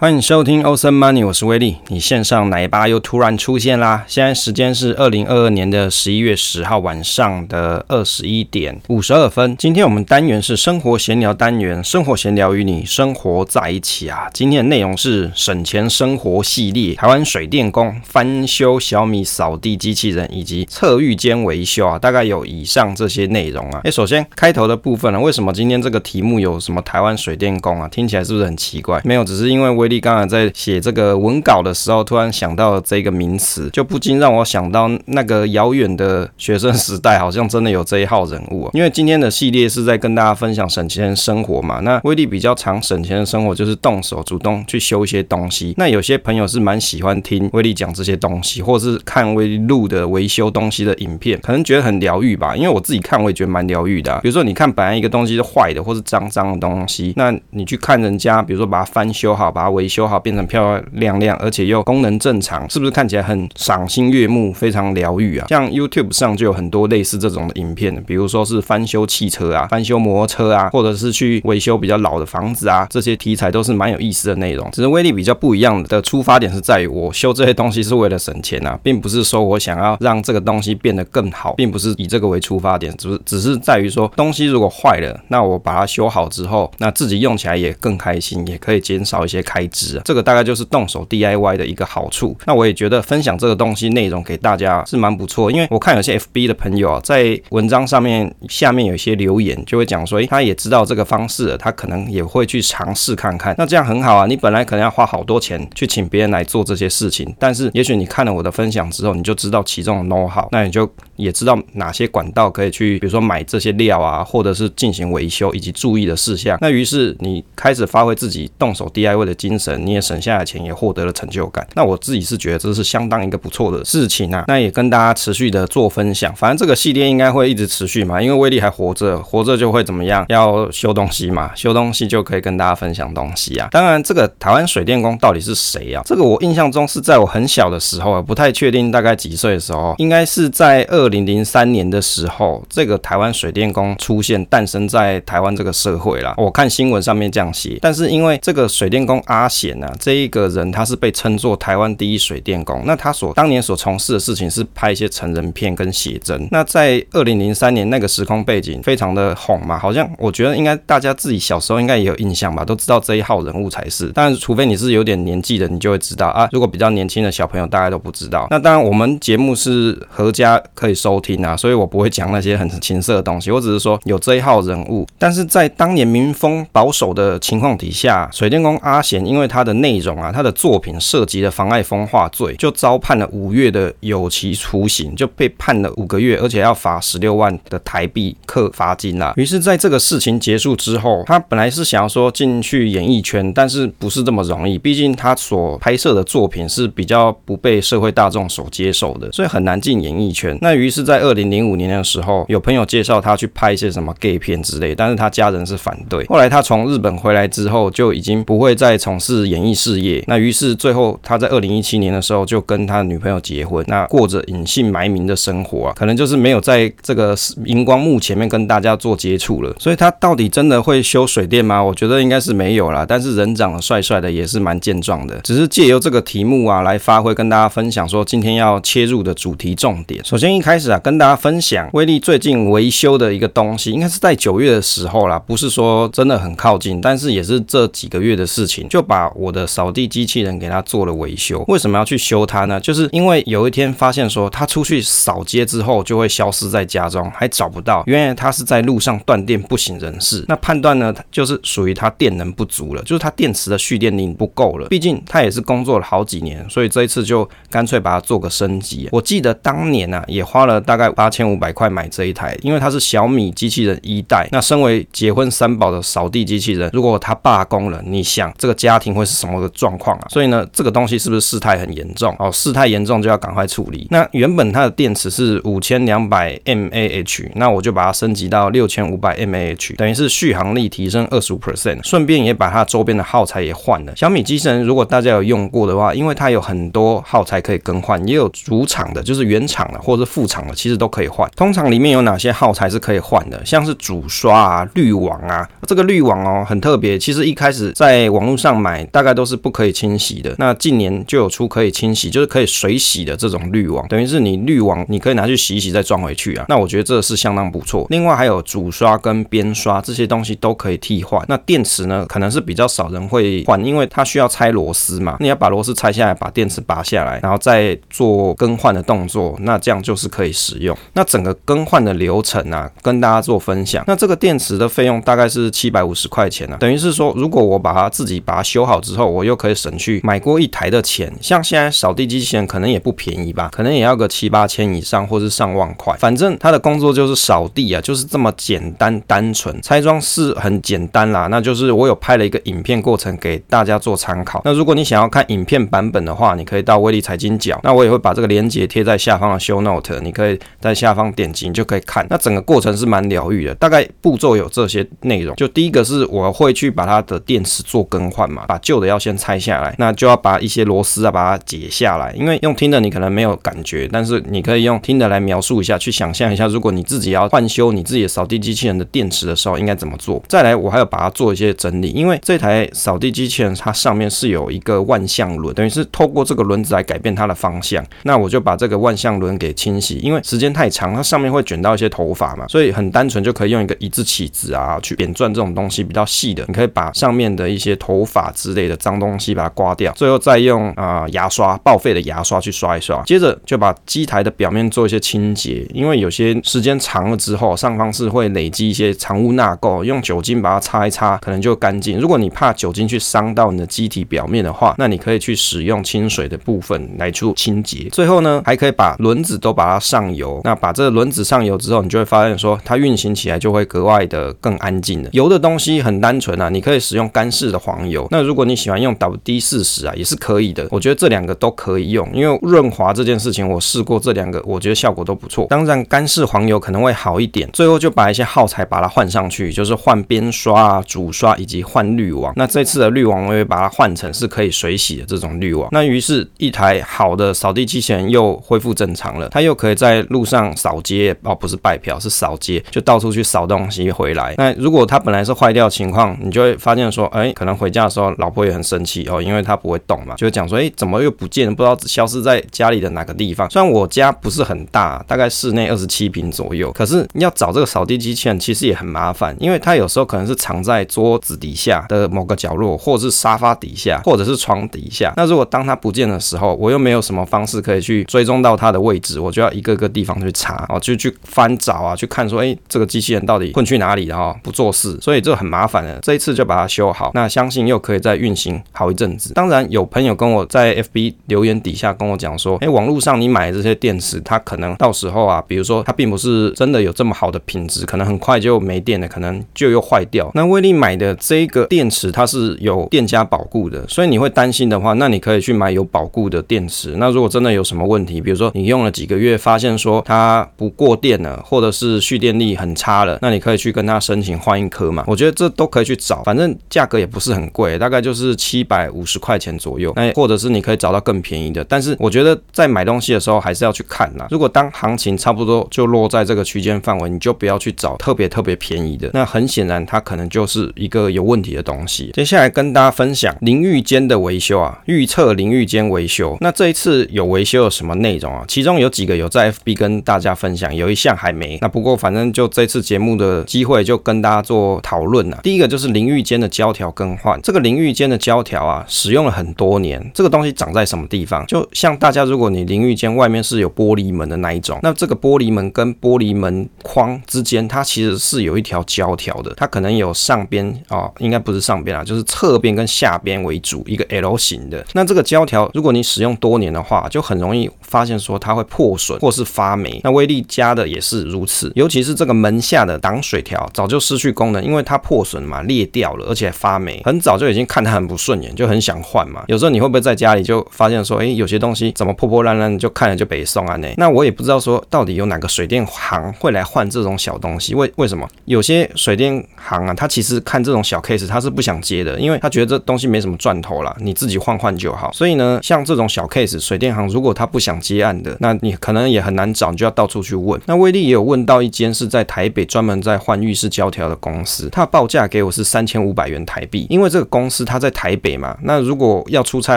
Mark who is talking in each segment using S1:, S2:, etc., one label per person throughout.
S1: 欢迎收听 Awesome Money，我是威力。你线上奶爸又突然出现啦！现在时间是二零二二年的十一月十号晚上的二十一点五十二分。今天我们单元是生活闲聊单元，生活闲聊与你生活在一起啊。今天的内容是省钱生活系列，台湾水电工翻修小米扫地机器人以及侧浴间维修啊，大概有以上这些内容啊。诶，首先开头的部分呢，为什么今天这个题目有什么台湾水电工啊？听起来是不是很奇怪？没有，只是因为威。威力刚才在写这个文稿的时候，突然想到这个名词，就不禁让我想到那个遥远的学生时代，好像真的有这一号人物啊。因为今天的系列是在跟大家分享省钱生活嘛，那威力比较常省钱的生活就是动手主动去修一些东西。那有些朋友是蛮喜欢听威力讲这些东西，或者是看威力录的维修东西的影片，可能觉得很疗愈吧。因为我自己看我也觉得蛮疗愈的。比如说你看本来一个东西是坏的，或是脏脏的东西，那你去看人家，比如说把它翻修好，把它。维修好变成漂亮亮，而且又功能正常，是不是看起来很赏心悦目，非常疗愈啊？像 YouTube 上就有很多类似这种的影片，比如说是翻修汽车啊、翻修摩托车啊，或者是去维修比较老的房子啊，这些题材都是蛮有意思的内容。只是威力比较不一样的出发点是在于，我修这些东西是为了省钱啊，并不是说我想要让这个东西变得更好，并不是以这个为出发点，只是只是在于说，东西如果坏了，那我把它修好之后，那自己用起来也更开心，也可以减少一些开。值这个大概就是动手 DIY 的一个好处。那我也觉得分享这个东西内容给大家是蛮不错，因为我看有些 FB 的朋友啊，在文章上面下面有一些留言，就会讲说，诶，他也知道这个方式，他可能也会去尝试看看。那这样很好啊，你本来可能要花好多钱去请别人来做这些事情，但是也许你看了我的分享之后，你就知道其中的 know how，那你就也知道哪些管道可以去，比如说买这些料啊，或者是进行维修以及注意的事项。那于是你开始发挥自己动手 DIY 的精神。你也省下来钱，也获得了成就感。那我自己是觉得这是相当一个不错的事情啊。那也跟大家持续的做分享。反正这个系列应该会一直持续嘛，因为威力还活着，活着就会怎么样？要修东西嘛，修东西就可以跟大家分享东西啊。当然，这个台湾水电工到底是谁啊？这个我印象中是在我很小的时候啊，不太确定大概几岁的时候，应该是在二零零三年的时候，这个台湾水电工出现，诞生在台湾这个社会啦。我看新闻上面这样写，但是因为这个水电工阿贤。啊这一个人，他是被称作台湾第一水电工。那他所当年所从事的事情是拍一些成人片跟写真。那在二零零三年那个时空背景非常的红嘛，好像我觉得应该大家自己小时候应该也有印象吧，都知道这一号人物才是。但除非你是有点年纪的，你就会知道啊。如果比较年轻的小朋友，大家都不知道。那当然，我们节目是合家可以收听啊，所以我不会讲那些很情色的东西。我只是说有这一号人物。但是在当年民风保守的情况底下，水电工阿贤因为他。的内容啊，他的作品涉及了妨碍风化罪，就遭判了五月的有期徒刑，就被判了五个月，而且要罚十六万的台币课罚金啦。于是，在这个事情结束之后，他本来是想要说进去演艺圈，但是不是这么容易，毕竟他所拍摄的作品是比较不被社会大众所接受的，所以很难进演艺圈。那于是，在二零零五年的时候，有朋友介绍他去拍一些什么 gay 片之类，但是他家人是反对。后来他从日本回来之后，就已经不会再从事演。艺事业，那于是最后他在二零一七年的时候就跟他女朋友结婚，那过着隐姓埋名的生活啊，可能就是没有在这个荧光幕前面跟大家做接触了。所以他到底真的会修水电吗？我觉得应该是没有啦。但是人长得帅帅的，也是蛮健壮的。只是借由这个题目啊来发挥，跟大家分享说今天要切入的主题重点。首先一开始啊，跟大家分享威力最近维修的一个东西，应该是在九月的时候啦，不是说真的很靠近，但是也是这几个月的事情，就把我。的扫地机器人给他做了维修，为什么要去修它呢？就是因为有一天发现说，他出去扫街之后就会消失在家中，还找不到，原来他是在路上断电不省人事。那判断呢，就是属于他电能不足了，就是他电池的蓄电力不够了。毕竟他也是工作了好几年，所以这一次就干脆把它做个升级。我记得当年啊，也花了大概八千五百块买这一台，因为它是小米机器人一代。那身为结婚三宝的扫地机器人，如果他罢工了，你想这个家庭会是？什么的状况啊？所以呢，这个东西是不是事态很严重？哦，事态严重就要赶快处理。那原本它的电池是五千两百 mAh，那我就把它升级到六千五百 mAh，等于是续航力提升二十五 percent，顺便也把它周边的耗材也换了。小米机器人如果大家有用过的话，因为它有很多耗材可以更换，也有主厂的，就是原厂的或者是副厂的，其实都可以换。通常里面有哪些耗材是可以换的？像是主刷啊、滤网啊，这个滤网哦很特别。其实一开始在网络上买。买大概都是不可以清洗的。那近年就有出可以清洗，就是可以水洗的这种滤网，等于是你滤网你可以拿去洗一洗再装回去啊。那我觉得这是相当不错。另外还有主刷跟边刷这些东西都可以替换。那电池呢，可能是比较少人会换，因为它需要拆螺丝嘛。你要把螺丝拆下来，把电池拔下来，然后再做更换的动作，那这样就是可以使用。那整个更换的流程啊，跟大家做分享。那这个电池的费用大概是七百五十块钱啊，等于是说，如果我把它自己把它修修好之后，我又可以省去买过一台的钱。像现在扫地机器人可能也不便宜吧，可能也要个七八千以上，或是上万块。反正它的工作就是扫地啊，就是这么简单单纯。拆装是很简单啦，那就是我有拍了一个影片过程给大家做参考。那如果你想要看影片版本的话，你可以到威力财经角，那我也会把这个链接贴在下方的 show note，你可以在下方点击，你就可以看。那整个过程是蛮疗愈的，大概步骤有这些内容。就第一个是我会去把它的电池做更换嘛，把旧的要先拆下来，那就要把一些螺丝啊把它解下来。因为用听的你可能没有感觉，但是你可以用听的来描述一下，去想象一下，如果你自己要换修你自己的扫地机器人的电池的时候，应该怎么做。再来，我还要把它做一些整理，因为这台扫地机器人它上面是有一个万向轮，等于是透过这个轮子来改变它的方向。那我就把这个万向轮给清洗，因为时间太长，它上面会卷到一些头发嘛，所以很单纯就可以用一个一字起子啊去扁钻这种东西比较细的，你可以把上面的一些头发之类的脏东西把它刮掉，最后再用啊、牙刷报废的牙刷去刷一刷，接着就把机台的表面做一些清洁，因为有些时间长了之后，上方是会累积一些藏污纳垢，用酒精把它擦一擦，可能就干净。如果你怕酒精去伤到你的机体表面的话，那你可以去使用清水的部分来做清洁。最后呢，还可以把轮子都把它上油。那把这个轮子上油之后，你就会发现说，它运行起来就会格外的更安静了。油的东西很单纯啊，你可以使用干式的黄油。那如果你喜欢用 WD 四十啊，也是可以的。我觉得这两个都可以用，因为润滑这件事情我试过这两个，我觉得效果都不错。当然干式黄油可能会好一点。最后就把一些耗材把它换上去，就是换边刷啊、主刷以及换滤网。那这次的滤网我也把它换成是可以水洗的这种滤网。那于是，一台好的扫地机器人又恢复正常了，它又可以在路上扫街哦，不是拜票，是扫街，就到处去扫东西回来。那如果它本来是坏掉情况，你就会发现说，哎，可能回家的时候老婆也很生气哦，因为它不会动嘛，就讲说，哎，怎么又不见了？不知道消失在家里的哪个地方。虽然我家不是很大，大概室内二十七平左右，可是你要找这个扫地机器人其实也很麻烦，因为它有时候可能是藏在桌子底下的某个角落，或者是沙发底下，或者是床底下。那如果当它不见的时候，我又没有什么方式可以去追踪到它的位置，我就要一个个地方去查哦，就去翻找啊，去看说，哎，这个机器人到底混去哪里了哈？不做事，所以这很麻烦的。这一次就把它修好，那相信又可以再运行好一阵子。当然，有朋友跟我在 FB 留言底下跟我讲说，哎，网络上你买的这些电池，它可能到时候啊，比如说它并不是真的有这么好的品质，可能很快就没电了，可能就又坏掉。那威力买的这个电池，它是有店家保固的，所以你会担心的话，那你可以去买有保固的电池。那如果真的有什么问题，比如说你用了几个月，发现说它不过电了，或者是蓄电力很差了，那你可以去跟他申请换一颗嘛。我觉得这都可以去找，反正价格也不是很贵，大大概就是七百五十块钱左右。那或者是你可以找到更便宜的，但是我觉得在买东西的时候还是要去看啦。如果当行情差不多就落在这个区间范围，你就不要去找特别特别便宜的。那很显然它可能就是一个有问题的东西。接下来跟大家分享淋浴间的维修啊，预测淋浴间维修。那这一次有维修有什么内容啊？其中有几个有在 FB 跟大家分享，有一项还没。那不过反正就这次节目的机会，就跟大家做讨论啊。第一个就是淋浴间的胶条更换。这个淋浴间的胶条啊，使用了很多年。这个东西长在什么地方？就像大家，如果你淋浴间外面是有玻璃门的那一种，那这个玻璃门跟玻璃门框之间，它其实是有一条胶条的。它可能有上边啊、应该不是上边啊，就是侧边跟下边为主，一个 L 型的。那这个胶条，如果你使用多年的话，就很容易发现说它会破损或是发霉。那威力加的也是如此，尤其是这个门下的挡水条早就失去功能，因为它破损嘛，裂掉了，而且发霉，很早就已经看它很不顺眼，就很想换嘛。有时候你会不会在家里就发现说，哎，有些东西怎么破破烂烂，就看了就北宋啊呢？那我也不知道说到底有哪个水电行会来换这种小东西，为为什么？有些水电行啊，他其实看这种小 case，他是不想接的，因为他觉得这东西没什么赚头啦，你自己换换就好。所以呢，像这种小 case，水电行如果他不想接案的，那你可能也很难找，你就要到处去问。那威力也有问到一间是在台北专门在换浴室胶条的公司，他报价给我是三千五百元台币，因为这个公司。他在台北嘛，那如果要出差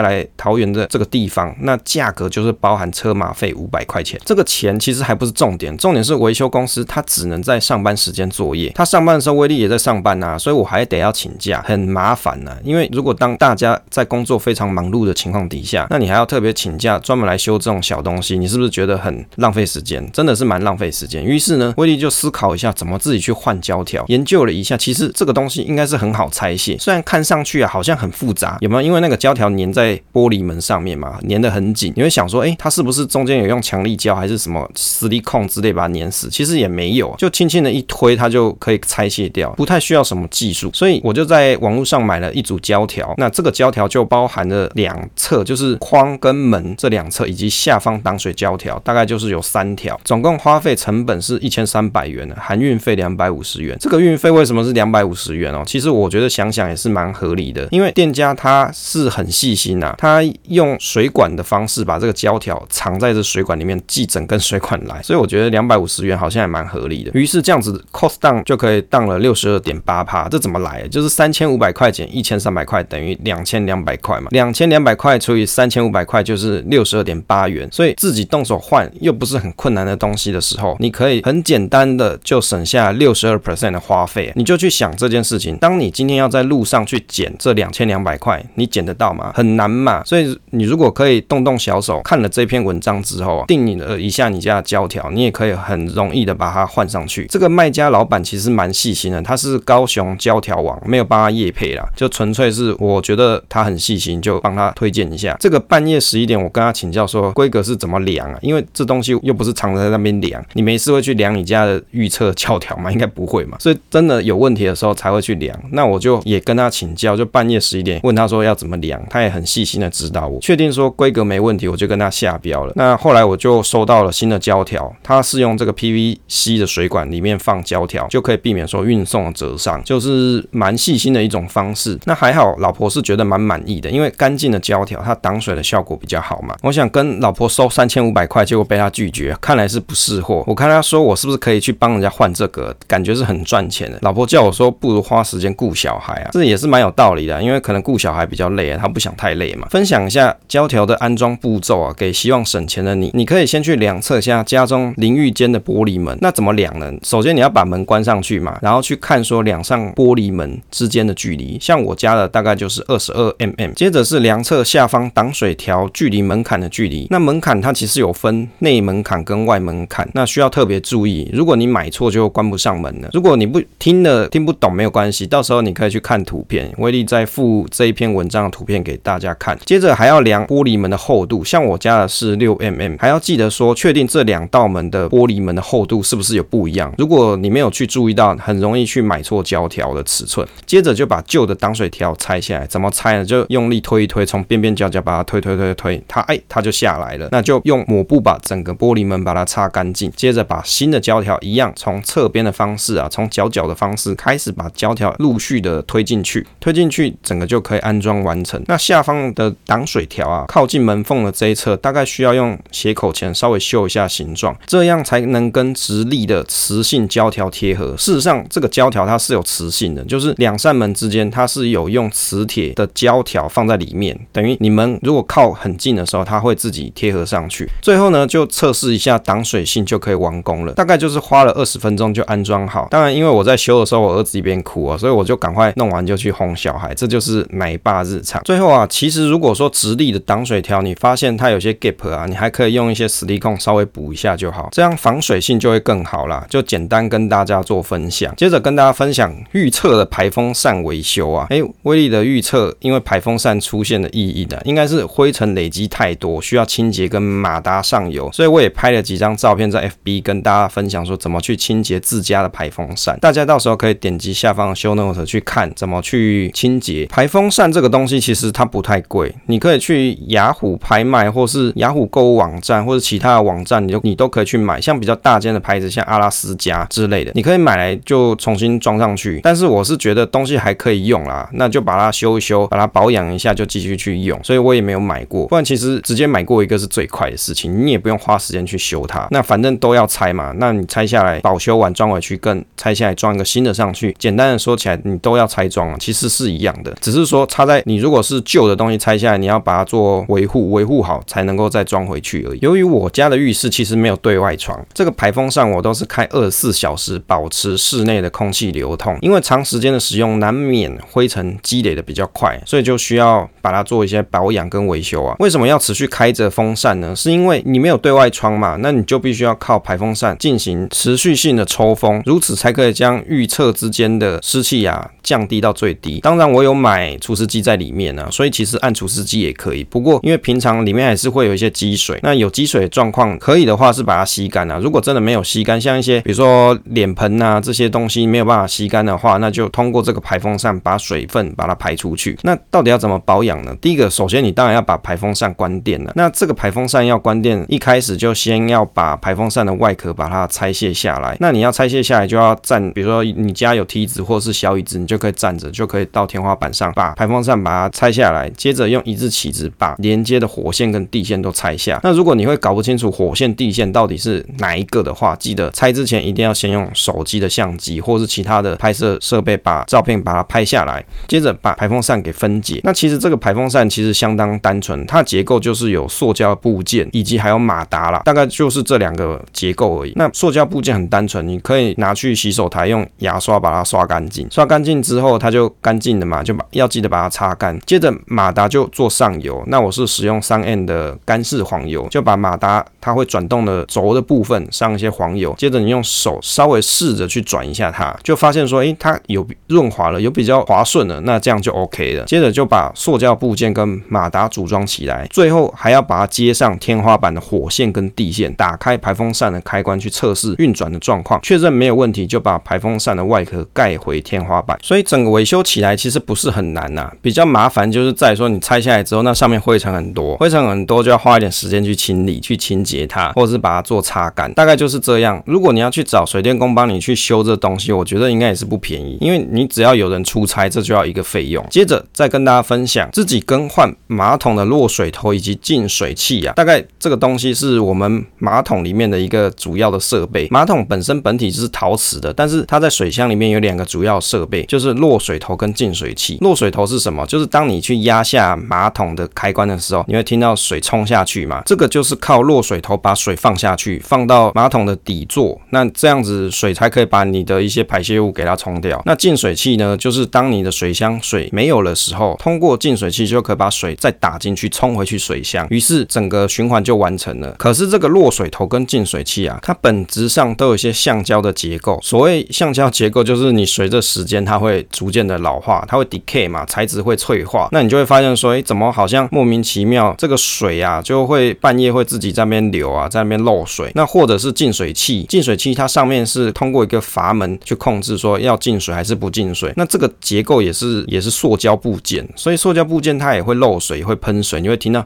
S1: 来桃园的这个地方，那价格就是包含车马费五百块钱。这个钱其实还不是重点，重点是维修公司他只能在上班时间作业。他上班的时候，威力也在上班呐、啊，所以我还得要请假，很麻烦呐、啊。因为如果当大家在工作非常忙碌的情况底下，那你还要特别请假专门来修这种小东西，你是不是觉得很浪费时间？真的是蛮浪费时间。于是呢，威力就思考一下怎么自己去换胶条，研究了一下，其实这个东西应该是很好拆卸，虽然看上去啊好像很复杂，有没有？因为那个胶条粘在玻璃门上面嘛，粘得很紧，你会想说，诶，它是不是中间有用强力胶还是什么磁力控之类把它粘死？其实也没有，就轻轻的一推，它就可以拆卸掉，不太需要什么技术。所以我就在网络上买了一组胶条，那这个胶条就包含了两侧，就是框跟门这两侧，以及下方挡水胶条，大概就是有三条，总共花费成本是一千三百元的，含运费两百五十元。这个运费为什么是两百五十元哦？其实我觉得想想也是蛮合理的，因为店家他是很细心呐、他用水管的方式把这个胶条藏在这水管里面，寄整根水管来，所以我觉得两百五十元好像也蛮合理的。于是这样子 cost down 就可以 down 了六十二点八趴，这怎么来？就是三千五百块减一千三百块等于两千两百块嘛，两千两百块除以三千五百块就是六十二点八元，所以自己动手换又不是很困难的东西的时候，你可以很简单的就省下六十二 percent 的花费，你就去想这件事情，当你今天要在路上去捡这两千两百块，你捡得到吗？很难嘛，所以你如果可以动动小手，看了这篇文章之后，定你了一下你家的胶条，你也可以很容易的把它换上去。这个卖家老板其实蛮细心的，他是高雄胶条网，没有帮他业配啦，就纯粹是我觉得他很细心，就帮他推荐一下。这个半夜十一点，我跟他请教说规格是怎么量啊？因为这东西又不是常在那边量，你没事会去量你家的预测胶条吗？应该不会嘛，所以真的有问题的时候才会去量。那我就也跟他请教，就半夜十一点问他说要怎么量，他也很细心的指导我，确定说规格没问题，我就跟他下标了。那后来我就收到了新的胶条，它是用这个 PVC 的水管里面放胶条，就可以避免说运送的折伤，就是蛮细心的一种方式。那还好，老婆是觉得蛮满意的，因为干净的胶条它挡水的效果比较好嘛。我想跟老婆收三千五百块，结果被他拒绝，看来是不识货。我看他说我是不是可以去帮人家换这个，感觉是很赚钱的。老婆叫我说不如花时间顾小孩啊，这也是蛮有道理的，因为可能顾小孩比较累啊，他不想太累嘛。分享一下胶条的安装步骤啊，给希望省钱的你，你可以先去量测一下家中淋浴间的玻璃门。那怎么量呢？首先你要把门关上去嘛，然后去看说两扇玻璃门之间的距离，像我家的大概就是二十二 mm。接着是量测下方挡水条距离门槛的距离。那么门槛它其实有分内门槛跟外门槛，那需要特别注意。如果你买错就关不上门了。如果你不听了听不懂没有关系，到时候你可以去看图片，威力再附这一篇文章的图片给大家看。接着还要量玻璃门的厚度，像我家的是六 mm，还要记得说确定这两道门的玻璃门的厚度是不是有不一样。如果你没有去注意到，很容易去买错胶条的尺寸。接着就把旧的挡水条拆下来，怎么拆呢？就用力推一推，从边边角角把它推推推推，它哎它就下来了。那就用抹布把整个玻璃门把它擦干净。接着把新的胶条一样，从侧边的方式啊，从角角的方式开始把胶条陆续的推进去，推进去整个就可以安装完成。那下方的挡水条啊，靠近门缝的这一侧，大概需要用斜口钳稍微修一下形状，这样才能跟直立的磁性胶条贴合。事实上，这个胶条它是有磁性的，就是两扇门之间它是有用磁铁的胶条放在里面，等于你们如果靠很近的时候，它会自己贴合上去。最后呢，就测试一下挡水性就可以完工了。大概就是花了二十分钟就安装好。当然，因为我在修的时候，我儿子一边哭啊，所以我就赶快弄完就去哄小孩。这就是奶爸日常。最后啊，其实如果说直立的挡水条，你发现它有些 gap 啊，你还可以用一些实力控稍微补一下就好，这样防水性就会更好啦。就简单跟大家做分享。接着跟大家分享预测的排风扇维修啊，诶，威力的预测，因为排风扇出现的异议的，应该是灰尘累积太多，需要清洁也跟马达上油，所以我也拍了几张照片在 FB 跟大家分享说怎么去清洁自家的排风扇。大家到时候可以点击下方的 Show note 去看怎么去清洁排风扇这个东西，其实它不太贵，你可以去雅虎拍卖或是雅虎购物网站或者其他的网站，你都你都可以去买，像比较大间的牌子，像阿拉斯加之类的，你可以买来就重新装上去。但是我是觉得东西还可以用啦，那就把它修一修，把它保养一下，就继续去用。所以我也没有买过，不然其实直接买过一个是最快的事情，你也不用花时间去修它。那反正都要拆嘛，那你拆下来保修完装回去，跟拆下来装一个新的上去，简单的说起来，你都要拆装啊，其实是一样的，只是说插在你如果是旧的东西拆下来，你要把它做维护，维护好才能够再装回去而已。由于我家的浴室其实没有对外窗，这个排风扇我都是开二十四小时，保持室内的空气流通。因为长时间的使用，难免灰尘积累的比较快，所以就需要把它做一些保养跟维修啊。为什么要持续开着风扇呢？是因为你没有对外窗嘛，那你就必须要靠排风扇进行持续性的抽风，如此才可以将预测之间的湿气啊降低到最低。当然，我有买除湿机在里面、啊，所以其实按除湿机也可以。不过因为平常里面还是会有一些积水，那有积水的状况，可以的话是把它吸干啊。如果真的没有吸干，像一些比如说脸盆啊这些东西没有办法吸干的话，那就通过这个排风扇把水分把它排出去。那到底要怎么保养呢？第一个，首先你当然要把排风扇关电了。那这个排风扇要关电，一开始就先要把排风扇的外壳把它拆卸下来。那你要拆卸下来，就要站，比如说你家有梯子或者是小椅子，你就可以站着，就可以到天花板上把排风扇把它拆下来，接着用一字起子把连接的火线跟地线都拆下。那如果你会搞不清楚火线、地线到底是哪一个的话，记得拆之前一定要先用手机的相机或是其他的拍摄设备把照片把它拍下来，接着把排风扇给分解。那其实这个排风扇其实相当单纯，它的结构就是有塑胶部件以及还有马达啦，大概就是这两个结构而已。那塑胶部件很单纯，你可以拿去洗手台用牙刷把它刷干净，刷干净之后它就干净了嘛，就把要记得把它擦干。接着马达就做上油，那我是使用三 M 的干式黄油，就把马达它会转动的轴的部分上一些黄油，接着你用手稍微试着去转一下它，就发现说，诶，它有润滑了，有比较滑顺了，那这样就 OK 了。接着就把塑胶部件跟马达组装起来，最后还要把它接接上天花板的火线跟地线，打开排风扇的开关去测试运转的状况，确认没有问题，就把排风扇的外壳盖回天花板。所以整个维修起来其实不是很难呐、比较麻烦就是在说你拆下来之后，那上面灰尘很多，灰尘很多就要花一点时间去清理、去清洁它，或者是把它做擦干，大概就是这样。如果你要去找水电工帮你去修这东西，我觉得应该也是不便宜，因为你只要有人出差，这就要一个费用。接着再跟大家分享自己更换马桶的落水头以及净水器啊，大概这个东西是我们马桶里面的一个主要的设备。马桶本身本体是陶瓷的，但是它在水箱里面有两个主要设备，就是落水头跟净水器。落水头是什么？就是当你去压下马桶的开关的时候，你会听到水冲下去嘛？这个就是靠落水头把水放下去，放到马桶的底座，那这样子水才可以把你的一些排泄物给它冲掉。那净水器呢，就是当你的水箱水没有的时候，通过净水器就可以把水再打进去冲回去水箱，于是整整个循环就完成了。可是这个落水头跟净水器啊，它本质上都有一些橡胶的结构。所谓橡胶结构，就是你随着时间它会逐渐的老化，它会 decay 嘛，材质会脆化。那你就会发现说，诶，怎么好像莫名其妙这个水啊，就会半夜会自己在那边流啊，在那边漏水。那或者是净水器，净水器它上面是通过一个阀门去控制说要进水还是不进水。那这个结构也是也是塑胶部件，所以塑胶部件它也会漏水，也会喷水，你会听到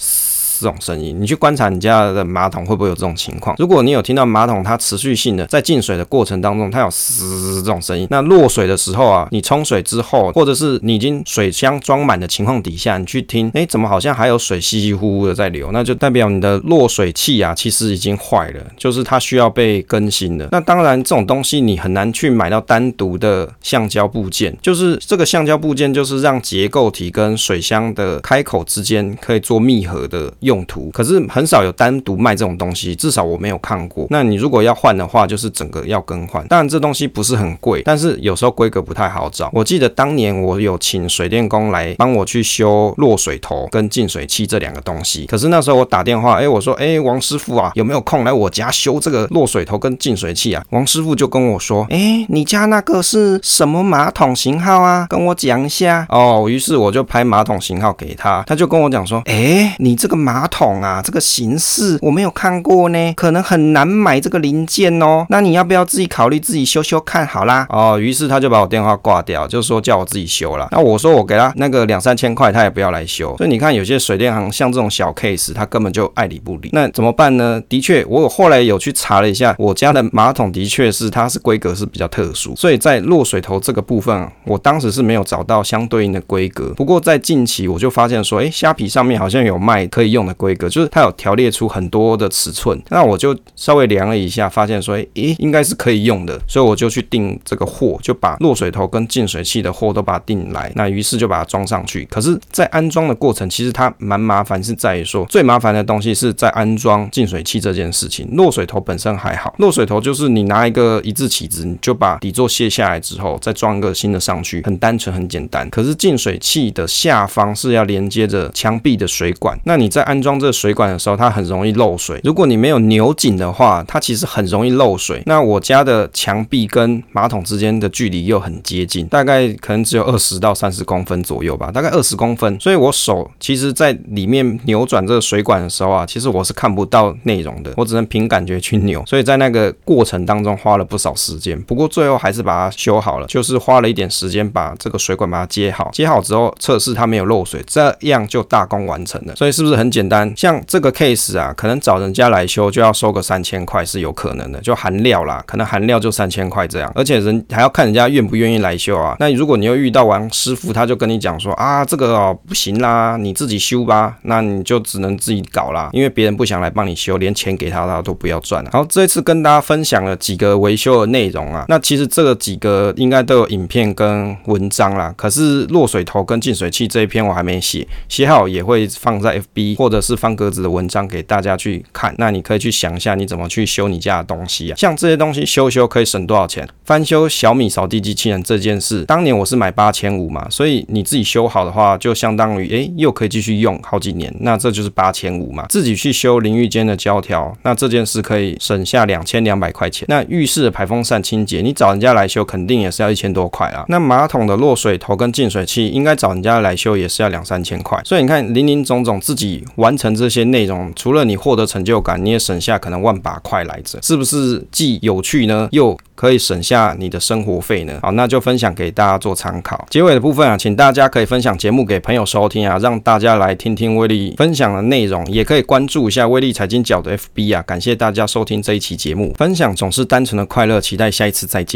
S1: 这种声音，你去观察你家的马桶会不会有这种情况？如果你有听到马桶它持续性的在进水的过程当中，它有嘶这种声音，那落水的时候啊，你冲水之后，或者是你已经水箱装满的情况底下，你去听，哎，怎么好像还有水稀稀糊糊的在流？那就代表你的落水器啊，其实已经坏了，就是它需要被更新的。那当然，这种东西你很难去买到单独的橡胶部件，就是这个橡胶部件就是让结构体跟水箱的开口之间可以做密合的。用途，可是很少有单独卖这种东西，至少我没有看过。那你如果要换的话，就是整个要更换。当然这东西不是很贵，但是有时候规格不太好找。我记得当年我有请水电工来帮我去修落水头跟净水器这两个东西。可是那时候我打电话，哎，我说，哎，王师傅啊，有没有空来我家修这个落水头跟净水器啊？王师傅就跟我说，哎，你家那个是什么马桶型号啊？跟我讲一下。哦，于是我就拍马桶型号给他，他就跟我讲说，哎，你这个马马桶啊，这个形式我没有看过呢，可能很难买这个零件哦。那你要不要自己考虑自己修修看好啦？哦，于是他就把我电话挂掉，就说叫我自己修了。那我说我给他那个两三千块，他也不要来修。所以你看，有些水电行像这种小 case，他根本就爱理不理。那怎么办呢？的确，我后来有去查了一下，我家的马桶的确是它是规格是比较特殊，所以在落水头这个部分，我当时是没有找到相对应的规格。不过在近期我就发现说，哎，虾皮上面好像有卖可以用的规格，就是它有条列出很多的尺寸。那我就稍微量了一下，发现说，诶，应该是可以用的，所以我就去订这个货，就把落水头跟净水器的货都把它订来。那于是就把它装上去。可是，在安装的过程，其实它蛮麻烦，是在于说最麻烦的东西是在安装净水器这件事情。落水头本身还好，落水头就是你拿一个一字起子，你就把底座卸下来之后，再装一个新的上去，很单纯，很简单。可是净水器的下方是要连接着墙壁的水管，那你在安安装这个水管的时候，它很容易漏水。如果你没有扭紧的话，它其实很容易漏水。那我家的墙壁跟马桶之间的距离又很接近，大概可能只有二十到三十公分左右吧，大概二十公分。所以我手其实在里面扭转这个水管的时候啊，其实我是看不到内容的，我只能凭感觉去扭。所以在那个过程当中花了不少时间，不过最后还是把它修好了，就是花了一点时间把这个水管把它接好，接好之后测试它没有漏水，这样就大功完成了。所以是不是很简单？像这个 case 啊，可能找人家来修就要收个三千块是有可能的，就含料啦，可能含料就三千块这样，而且人还要看人家愿不愿意来修啊。那如果你又遇到完师傅，他就跟你讲说啊，这个哦不行啦，你自己修吧，那你就只能自己搞啦，因为别人不想来帮你修，连钱给他他都不要赚了。好，这一次跟大家分享了几个维修的内容啊，那其实这个几个应该都有影片跟文章啦，可是落水头跟净水器这一篇我还没写，写好也会放在 FB 或者是方格子的文章给大家去看，那你可以去想一下你怎么去修你家的东西啊，像这些东西修修可以省多少钱？翻修小米扫地机器人这件事，当年我是买八千五嘛，所以你自己修好的话，就相当于诶又可以继续用好几年，那这就是八千五嘛。自己去修淋浴间的胶条，那这件事可以省下两千两百块钱。那浴室的排风扇清洁，你找人家来修肯定也是要一千多块啊。那马桶的落水头跟净水器，应该找人家来修也是要两三千块。所以你看，林林总总自己完成这些内容，除了你获得成就感，你也省下可能万把块来着，是不是既有趣呢，又可以省下你的生活费呢？好，那就分享给大家做参考。结尾的部分啊，请大家可以分享节目给朋友收听啊，让大家来听听威力分享的内容，也可以关注一下威力财经角的 FB 啊。感谢大家收听这一期节目，分享总是单纯的快乐，期待下一次再见。